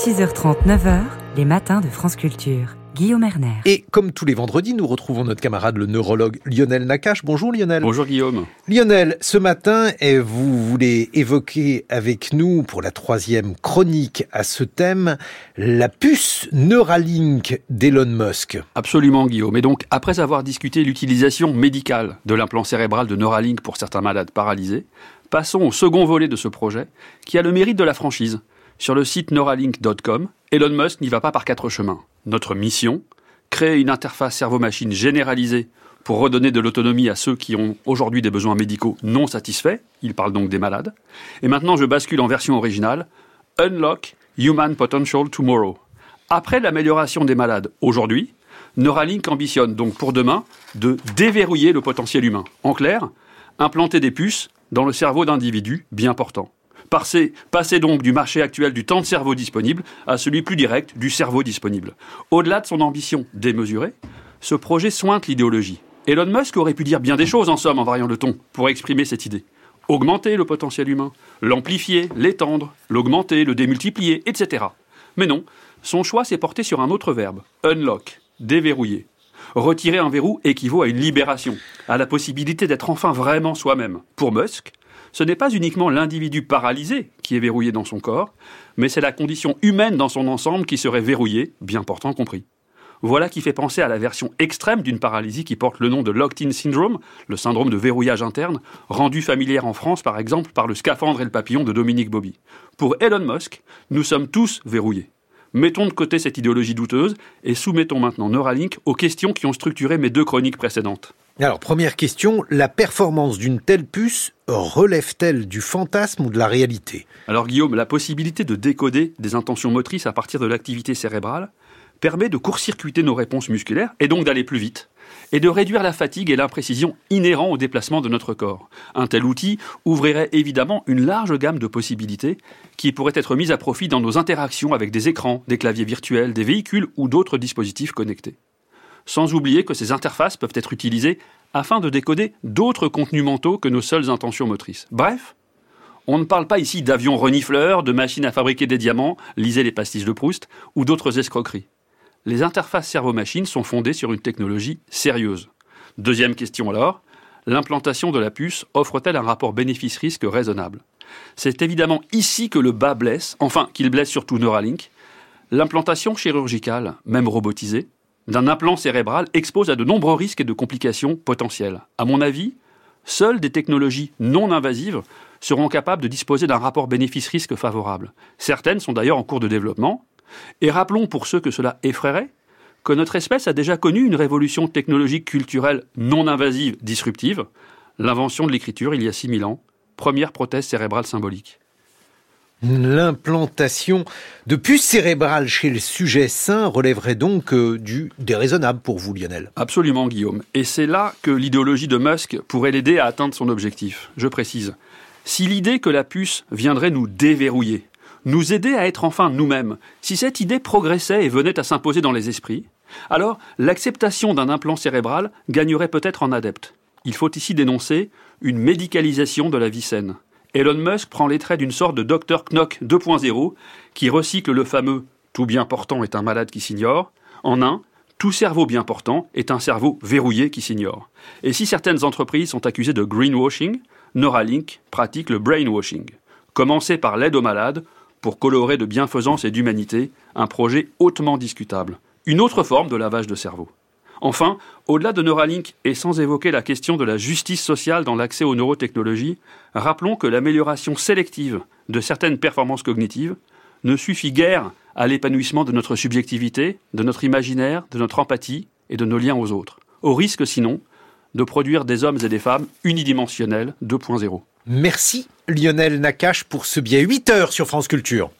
6h30, 9h, les matins de France Culture. Guillaume Erner. Et comme tous les vendredis, nous retrouvons notre camarade le neurologue Lionel Nakache. Bonjour Lionel. Bonjour Guillaume. Lionel, ce matin, vous voulez évoquer avec nous, pour la troisième chronique à ce thème, la puce Neuralink d'Elon Musk. Absolument Guillaume. Et donc, après avoir discuté l'utilisation médicale de l'implant cérébral de Neuralink pour certains malades paralysés, passons au second volet de ce projet, qui a le mérite de la franchise. Sur le site neuralink.com, Elon Musk n'y va pas par quatre chemins. Notre mission, créer une interface cerveau-machine généralisée pour redonner de l'autonomie à ceux qui ont aujourd'hui des besoins médicaux non satisfaits, il parle donc des malades. Et maintenant je bascule en version originale, Unlock Human Potential Tomorrow. Après l'amélioration des malades aujourd'hui, Neuralink ambitionne donc pour demain de déverrouiller le potentiel humain. En clair, implanter des puces dans le cerveau d'individus bien portants. Passer, donc du marché actuel du temps de cerveau disponible à celui plus direct du cerveau disponible. Au-delà de son ambition démesurée, ce projet sointe l'idéologie. Elon Musk aurait pu dire bien des choses, en somme, en variant le ton, pour exprimer cette idée. Augmenter le potentiel humain, l'amplifier, l'étendre, l'augmenter, le démultiplier, etc. Mais non, son choix s'est porté sur un autre verbe, unlock, déverrouiller. Retirer un verrou équivaut à une libération, à la possibilité d'être enfin vraiment soi-même. Pour Musk, ce n'est pas uniquement l'individu paralysé qui est verrouillé dans son corps, mais c'est la condition humaine dans son ensemble qui serait verrouillée, bien portant compris. Voilà qui fait penser à la version extrême d'une paralysie qui porte le nom de locked-in syndrome, le syndrome de verrouillage interne, rendu familière en France par exemple par le scaphandre et le papillon de Dominique Bobby. Pour Elon Musk, nous sommes tous verrouillés. Mettons de côté cette idéologie douteuse et soumettons maintenant Neuralink aux questions qui ont structuré mes deux chroniques précédentes. Alors, première question, la performance d'une telle puce relève-t-elle du fantasme ou de la réalité? Alors Guillaume, la possibilité de décoder des intentions motrices à partir de l'activité cérébrale permet de court-circuiter nos réponses musculaires et donc d'aller plus vite et de réduire la fatigue et l'imprécision inhérents au déplacement de notre corps. Un tel outil ouvrirait évidemment une large gamme de possibilités qui pourraient être mises à profit dans nos interactions avec des écrans, des claviers virtuels, des véhicules ou d'autres dispositifs connectés sans oublier que ces interfaces peuvent être utilisées afin de décoder d'autres contenus mentaux que nos seules intentions motrices. Bref, on ne parle pas ici d'avions renifleurs, de machines à fabriquer des diamants, lisez les pastilles de Proust, ou d'autres escroqueries. Les interfaces cerveau-machine sont fondées sur une technologie sérieuse. Deuxième question alors, l'implantation de la puce offre-t-elle un rapport bénéfice-risque raisonnable? C'est évidemment ici que le bas blesse, enfin qu'il blesse surtout Neuralink. L'implantation chirurgicale, même robotisée, d'un implant cérébral expose à de nombreux risques et de complications potentielles. À mon avis, seules des technologies non invasives seront capables de disposer d'un rapport bénéfice-risque favorable. Certaines sont d'ailleurs en cours de développement. Et rappelons pour ceux que cela effraierait que notre espèce a déjà connu une révolution technologique culturelle non invasive disruptive, l'invention de l'écriture il y a 6000 ans, première prothèse cérébrale symbolique. L'implantation de puces cérébrales chez le sujet sain relèverait donc euh, du déraisonnable pour vous, Lionel. Absolument, Guillaume. Et c'est là que l'idéologie de Musk pourrait l'aider à atteindre son objectif. Je précise. Si l'idée que la puce viendrait nous déverrouiller, nous aider à être enfin nous-mêmes, si cette idée progressait et venait à s'imposer dans les esprits, alors l'acceptation d'un implant cérébral gagnerait peut-être en adepte. Il faut ici dénoncer une médicalisation de la vie saine. Elon Musk prend les traits d'une sorte de Dr Knock 2.0 qui recycle le fameux tout bien portant est un malade qui s'ignore en un tout cerveau bien portant est un cerveau verrouillé qui s'ignore. Et si certaines entreprises sont accusées de greenwashing, Neuralink pratique le brainwashing. Commencer par l'aide aux malades pour colorer de bienfaisance et d'humanité un projet hautement discutable. Une autre forme de lavage de cerveau. Enfin, au-delà de Neuralink et sans évoquer la question de la justice sociale dans l'accès aux neurotechnologies, rappelons que l'amélioration sélective de certaines performances cognitives ne suffit guère à l'épanouissement de notre subjectivité, de notre imaginaire, de notre empathie et de nos liens aux autres, au risque sinon de produire des hommes et des femmes unidimensionnels 2.0. Merci Lionel Nakache pour ce biais 8 heures sur France Culture.